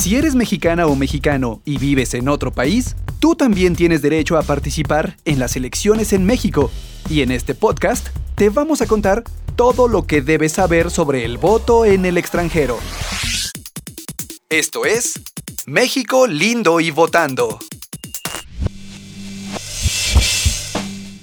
Si eres mexicana o mexicano y vives en otro país, tú también tienes derecho a participar en las elecciones en México. Y en este podcast te vamos a contar todo lo que debes saber sobre el voto en el extranjero. Esto es México lindo y votando.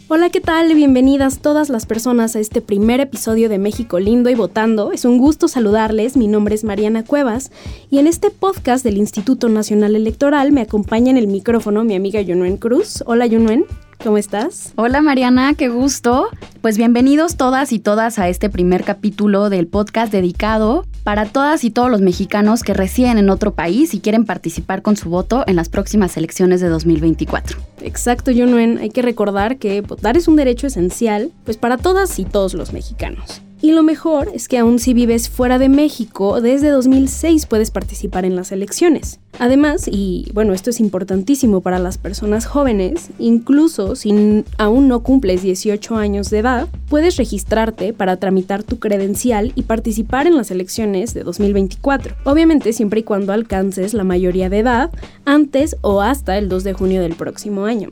Hola, ¿qué tal? Bienvenidas todas las personas a este primer episodio de México Lindo y Votando. Es un gusto saludarles, mi nombre es Mariana Cuevas y en este podcast del Instituto Nacional Electoral me acompaña en el micrófono mi amiga Yunuen Cruz. Hola Yunuen. ¿Cómo estás? Hola Mariana, qué gusto. Pues bienvenidos todas y todas a este primer capítulo del podcast dedicado para todas y todos los mexicanos que residen en otro país y quieren participar con su voto en las próximas elecciones de 2024. Exacto, Yunuen. Hay que recordar que votar es un derecho esencial pues para todas y todos los mexicanos. Y lo mejor es que aún si vives fuera de México, desde 2006 puedes participar en las elecciones. Además, y bueno, esto es importantísimo para las personas jóvenes, incluso si aún no cumples 18 años de edad, puedes registrarte para tramitar tu credencial y participar en las elecciones de 2024. Obviamente siempre y cuando alcances la mayoría de edad antes o hasta el 2 de junio del próximo año.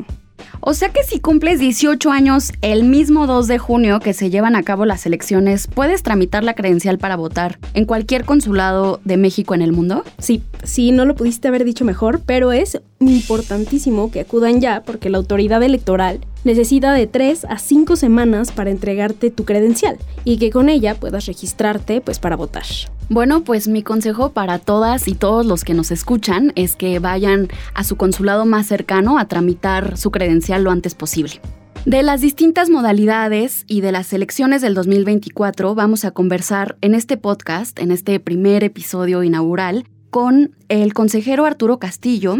O sea que si cumples 18 años el mismo 2 de junio que se llevan a cabo las elecciones, ¿puedes tramitar la credencial para votar en cualquier consulado de México en el mundo? Sí, sí, no lo pudiste haber dicho mejor, pero es importantísimo que acudan ya porque la autoridad electoral necesita de 3 a 5 semanas para entregarte tu credencial y que con ella puedas registrarte pues para votar. Bueno, pues mi consejo para todas y todos los que nos escuchan es que vayan a su consulado más cercano a tramitar su credencial lo antes posible. De las distintas modalidades y de las elecciones del 2024 vamos a conversar en este podcast, en este primer episodio inaugural, con el consejero Arturo Castillo,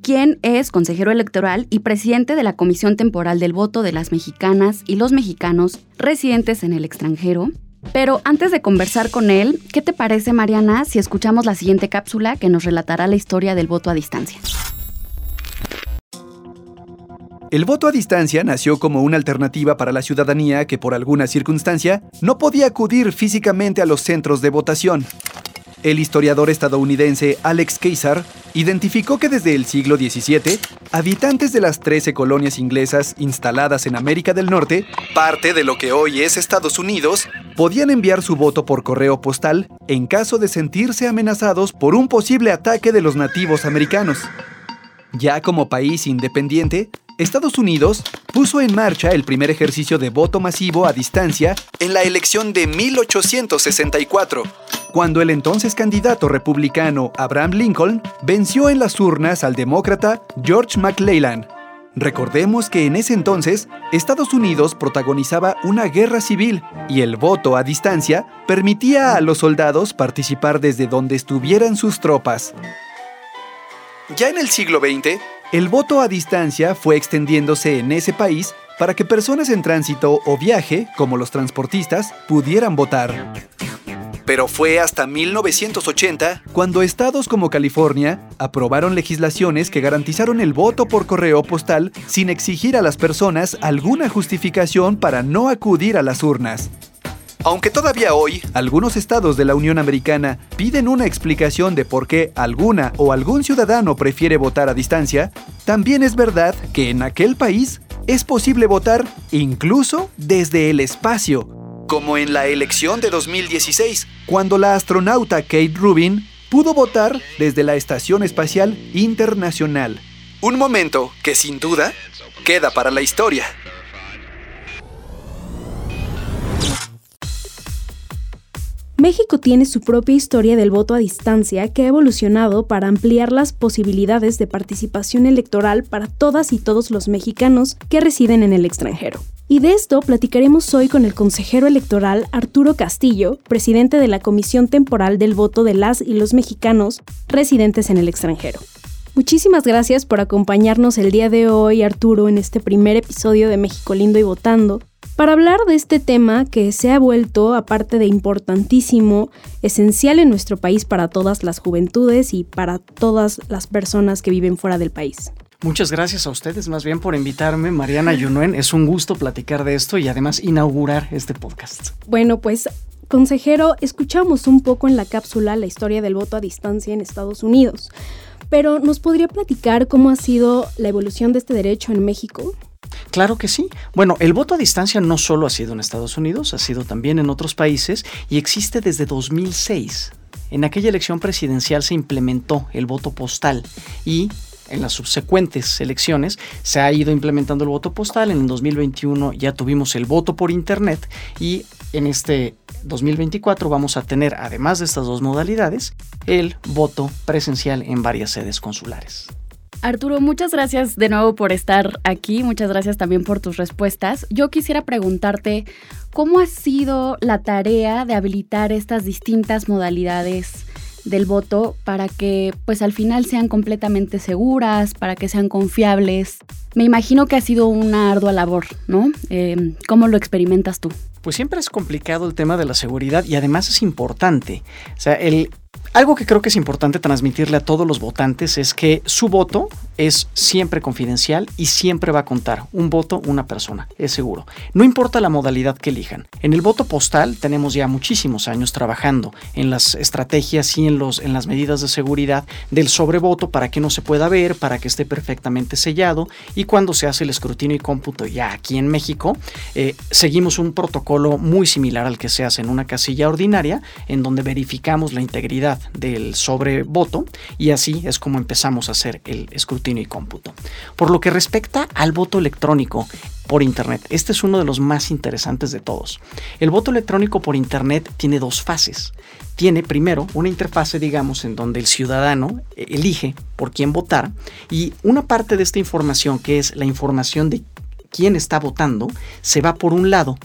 quien es consejero electoral y presidente de la Comisión Temporal del Voto de las Mexicanas y los Mexicanos residentes en el extranjero, pero antes de conversar con él, ¿qué te parece, Mariana, si escuchamos la siguiente cápsula que nos relatará la historia del voto a distancia? El voto a distancia nació como una alternativa para la ciudadanía que por alguna circunstancia no podía acudir físicamente a los centros de votación. El historiador estadounidense Alex Keysar identificó que desde el siglo XVII, habitantes de las 13 colonias inglesas instaladas en América del Norte, parte de lo que hoy es Estados Unidos, podían enviar su voto por correo postal en caso de sentirse amenazados por un posible ataque de los nativos americanos. Ya como país independiente, Estados Unidos puso en marcha el primer ejercicio de voto masivo a distancia en la elección de 1864, cuando el entonces candidato republicano Abraham Lincoln venció en las urnas al demócrata George McClellan. Recordemos que en ese entonces Estados Unidos protagonizaba una guerra civil y el voto a distancia permitía a los soldados participar desde donde estuvieran sus tropas. Ya en el siglo XX, el voto a distancia fue extendiéndose en ese país para que personas en tránsito o viaje, como los transportistas, pudieran votar. Pero fue hasta 1980 cuando estados como California aprobaron legislaciones que garantizaron el voto por correo postal sin exigir a las personas alguna justificación para no acudir a las urnas. Aunque todavía hoy algunos estados de la Unión Americana piden una explicación de por qué alguna o algún ciudadano prefiere votar a distancia, también es verdad que en aquel país es posible votar incluso desde el espacio, como en la elección de 2016, cuando la astronauta Kate Rubin pudo votar desde la Estación Espacial Internacional. Un momento que sin duda queda para la historia. México tiene su propia historia del voto a distancia que ha evolucionado para ampliar las posibilidades de participación electoral para todas y todos los mexicanos que residen en el extranjero. Y de esto platicaremos hoy con el consejero electoral Arturo Castillo, presidente de la Comisión Temporal del Voto de las y los mexicanos residentes en el extranjero. Muchísimas gracias por acompañarnos el día de hoy, Arturo, en este primer episodio de México Lindo y Votando para hablar de este tema que se ha vuelto, aparte de importantísimo, esencial en nuestro país para todas las juventudes y para todas las personas que viven fuera del país. Muchas gracias a ustedes más bien por invitarme, Mariana Yunuen. Es un gusto platicar de esto y además inaugurar este podcast. Bueno, pues Consejero, escuchamos un poco en la cápsula la historia del voto a distancia en Estados Unidos, pero ¿nos podría platicar cómo ha sido la evolución de este derecho en México? Claro que sí. Bueno, el voto a distancia no solo ha sido en Estados Unidos, ha sido también en otros países y existe desde 2006. En aquella elección presidencial se implementó el voto postal y en las subsecuentes elecciones se ha ido implementando el voto postal. En el 2021 ya tuvimos el voto por Internet y en este 2024 vamos a tener, además de estas dos modalidades, el voto presencial en varias sedes consulares. Arturo, muchas gracias de nuevo por estar aquí, muchas gracias también por tus respuestas. Yo quisiera preguntarte, ¿cómo ha sido la tarea de habilitar estas distintas modalidades del voto para que pues al final sean completamente seguras, para que sean confiables? Me imagino que ha sido una ardua labor, ¿no? Eh, ¿Cómo lo experimentas tú? Pues siempre es complicado el tema de la seguridad y además es importante. O sea, el, algo que creo que es importante transmitirle a todos los votantes es que su voto es siempre confidencial y siempre va a contar. Un voto, una persona, es seguro. No importa la modalidad que elijan. En el voto postal tenemos ya muchísimos años trabajando en las estrategias y en, los, en las medidas de seguridad del sobrevoto para que no se pueda ver, para que esté perfectamente sellado y cuando se hace el escrutinio y cómputo ya aquí en México, eh, seguimos un protocolo muy similar al que se hace en una casilla ordinaria en donde verificamos la integridad del sobrevoto y así es como empezamos a hacer el escrutinio y cómputo. Por lo que respecta al voto electrónico por Internet, este es uno de los más interesantes de todos. El voto electrónico por Internet tiene dos fases. Tiene primero una interfase, digamos, en donde el ciudadano elige por quién votar y una parte de esta información, que es la información de quién está votando, se va por un lado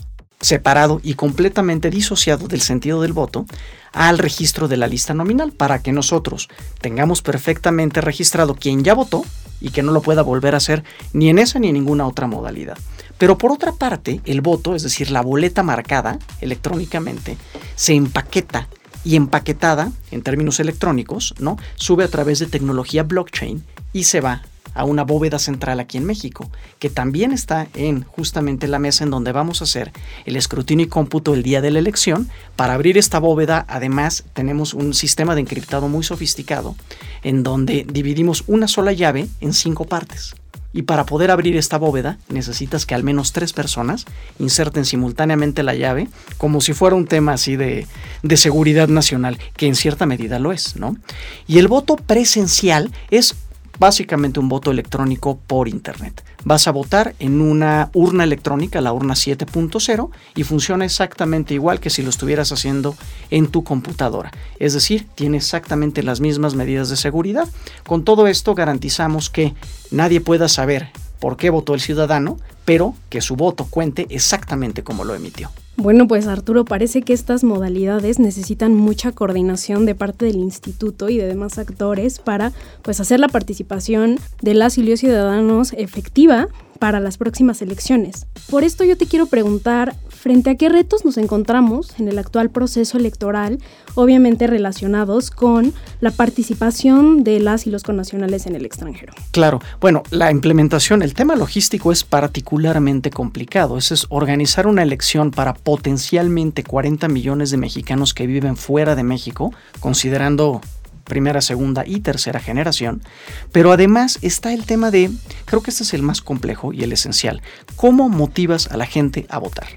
separado y completamente disociado del sentido del voto al registro de la lista nominal para que nosotros tengamos perfectamente registrado quién ya votó y que no lo pueda volver a hacer ni en esa ni en ninguna otra modalidad. Pero por otra parte, el voto, es decir, la boleta marcada electrónicamente, se empaqueta y empaquetada en términos electrónicos, ¿no? Sube a través de tecnología blockchain y se va a una bóveda central aquí en México, que también está en justamente la mesa en donde vamos a hacer el escrutinio y cómputo el día de la elección. Para abrir esta bóveda, además, tenemos un sistema de encriptado muy sofisticado, en donde dividimos una sola llave en cinco partes. Y para poder abrir esta bóveda necesitas que al menos tres personas inserten simultáneamente la llave, como si fuera un tema así de, de, seguridad nacional, que en cierta medida lo es, ¿no? Y el voto presencial es básicamente un voto electrónico por Internet. Vas a votar en una urna electrónica, la urna 7.0, y funciona exactamente igual que si lo estuvieras haciendo en tu computadora. Es decir, tiene exactamente las mismas medidas de seguridad. Con todo esto garantizamos que nadie pueda saber por qué votó el ciudadano, pero que su voto cuente exactamente como lo emitió. Bueno, pues Arturo, parece que estas modalidades necesitan mucha coordinación de parte del instituto y de demás actores para pues hacer la participación de las y los ciudadanos efectiva para las próximas elecciones. Por esto yo te quiero preguntar, ¿frente a qué retos nos encontramos en el actual proceso electoral, obviamente relacionados con la participación de las y los connacionales en el extranjero? Claro, bueno, la implementación, el tema logístico es particularmente complicado. Eso es organizar una elección para potencialmente 40 millones de mexicanos que viven fuera de México, considerando primera, segunda y tercera generación. Pero además está el tema de, creo que este es el más complejo y el esencial, ¿cómo motivas a la gente a votar?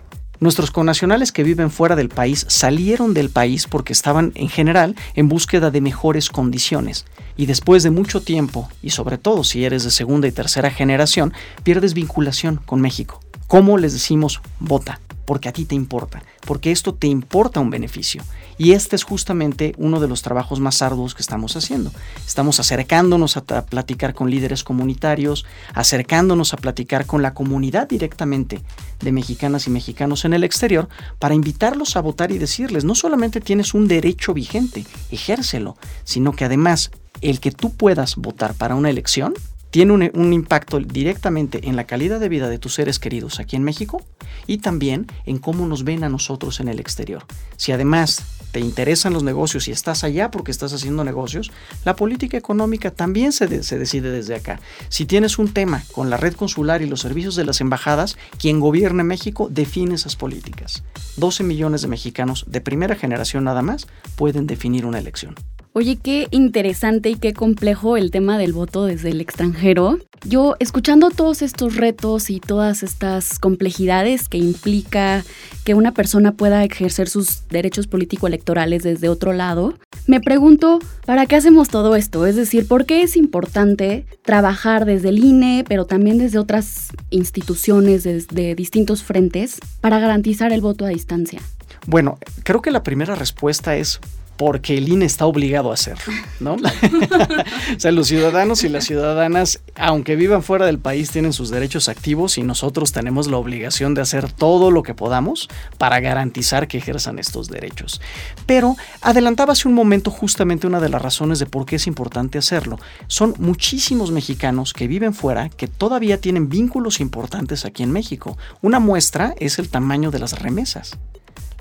Nuestros connacionales que viven fuera del país salieron del país porque estaban en general en búsqueda de mejores condiciones y después de mucho tiempo, y sobre todo si eres de segunda y tercera generación, pierdes vinculación con México. ¿Cómo les decimos vota? Porque a ti te importa, porque esto te importa un beneficio. Y este es justamente uno de los trabajos más arduos que estamos haciendo. Estamos acercándonos a, platicar con líderes comunitarios, acercándonos a platicar con la comunidad directamente de mexicanas y mexicanos en el exterior para invitarlos a votar y decirles, no solamente tienes un derecho vigente, ejércelo, sino que además el que tú puedas votar para una elección tiene un, impacto directamente en la calidad de vida de tus seres queridos aquí en México y también en cómo nos ven a nosotros en el exterior. Si además te interesan los negocios y estás allá porque estás haciendo negocios, la política económica también se, se decide desde acá. Si tienes un tema con la red consular y los servicios de las embajadas, quien gobierne México define esas políticas. 12 millones de mexicanos de primera generación nada más pueden definir una elección. Oye, qué interesante y qué complejo el tema del voto desde el extranjero. Yo, escuchando todos estos retos y todas estas complejidades que implica que una persona pueda ejercer sus derechos político-electorales desde otro lado, me pregunto, ¿para qué hacemos todo esto? Es decir, ¿por qué es importante trabajar desde el INE, pero también desde otras instituciones, desde distintos frentes, para garantizar el voto a distancia? Bueno, creo que la primera respuesta es porque el INE está obligado a hacerlo, ¿no? o sea, los ciudadanos y las ciudadanas, aunque vivan fuera del país, tienen sus derechos activos y nosotros tenemos la obligación de hacer todo lo que podamos para garantizar que ejerzan estos derechos. Pero adelantaba hace un momento justamente una de las razones de por qué es importante hacerlo. Son muchísimos mexicanos que viven fuera que todavía tienen vínculos importantes aquí en México. Una muestra es el tamaño de las remesas.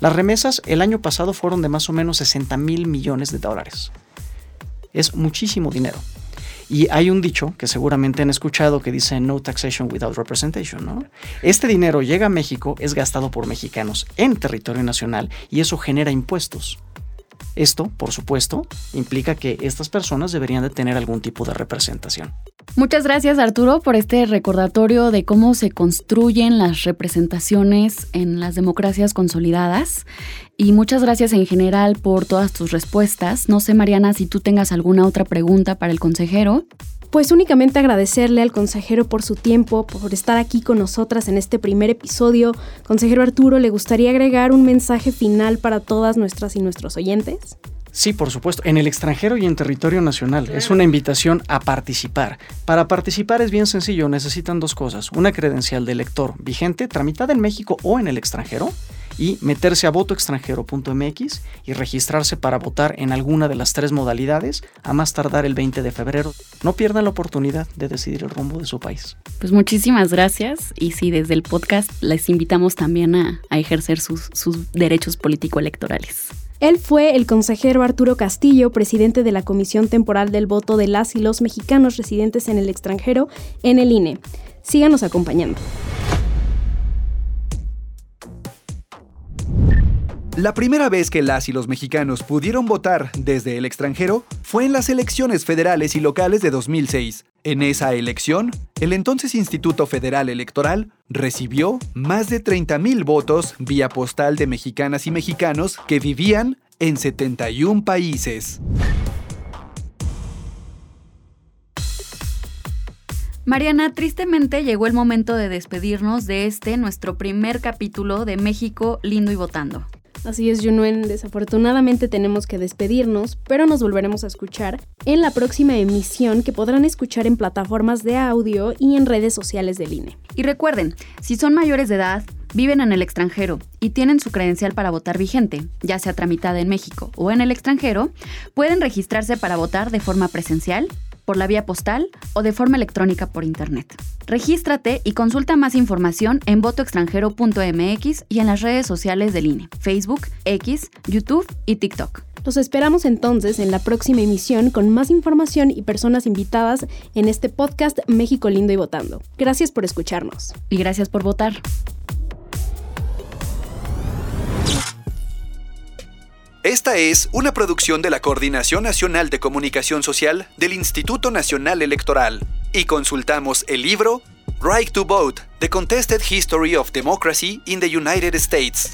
Las remesas el año pasado fueron de más o menos 60 mil millones de dólares. Es muchísimo dinero. Y hay un dicho que seguramente han escuchado que dice no taxation without representation. ¿no? Este dinero llega a México, es gastado por mexicanos en territorio nacional y eso genera impuestos. Esto, por supuesto, implica que estas personas deberían de tener algún tipo de representación. Muchas gracias Arturo por este recordatorio de cómo se construyen las representaciones en las democracias consolidadas y muchas gracias en general por todas tus respuestas. No sé Mariana si tú tengas alguna otra pregunta para el consejero. Pues únicamente agradecerle al consejero por su tiempo, por estar aquí con nosotras en este primer episodio. Consejero Arturo, ¿le gustaría agregar un mensaje final para todas nuestras y nuestros oyentes? Sí, por supuesto, en el extranjero y en territorio nacional. Es una invitación a participar. Para participar es bien sencillo, necesitan dos cosas. Una credencial de elector vigente, tramitada en México o en el extranjero, y meterse a votoextranjero.mx y registrarse para votar en alguna de las tres modalidades a más tardar el 20 de febrero. No pierdan la oportunidad de decidir el rumbo de su país. Pues muchísimas gracias y sí, desde el podcast les invitamos también a, ejercer sus, sus derechos político-electorales. Él fue el consejero Arturo Castillo, presidente de la Comisión Temporal del Voto de las y los mexicanos residentes en el extranjero en el INE. Síganos acompañando. La primera vez que las y los mexicanos pudieron votar desde el extranjero fue en las elecciones federales y locales de 2006. En esa elección, el entonces Instituto Federal Electoral recibió más de 30.000 votos vía postal de mexicanas y mexicanos que vivían en 71 países. Mariana, tristemente llegó el momento de despedirnos de este, nuestro primer capítulo de México Lindo y Votando. Así es, Junuen, desafortunadamente tenemos que despedirnos, pero nos volveremos a escuchar en la próxima emisión que podrán escuchar en plataformas de audio y en redes sociales del INE. Y recuerden, si son mayores de edad, viven en el extranjero y tienen su credencial para votar vigente, ya sea tramitada en México o en el extranjero, pueden registrarse para votar de forma presencial por la vía postal o de forma electrónica por Internet. Regístrate y consulta más información en votoextranjero.mx y en las redes sociales del INE, Facebook, X, YouTube y TikTok. Los esperamos entonces en la próxima emisión con más información y personas invitadas en este podcast México Lindo y Votando. Gracias por escucharnos. Y gracias por votar. Esta es una producción de la Coordinación Nacional de Comunicación Social del Instituto Nacional Electoral. Y consultamos el libro Right to Vote, The Contested History of Democracy in the United States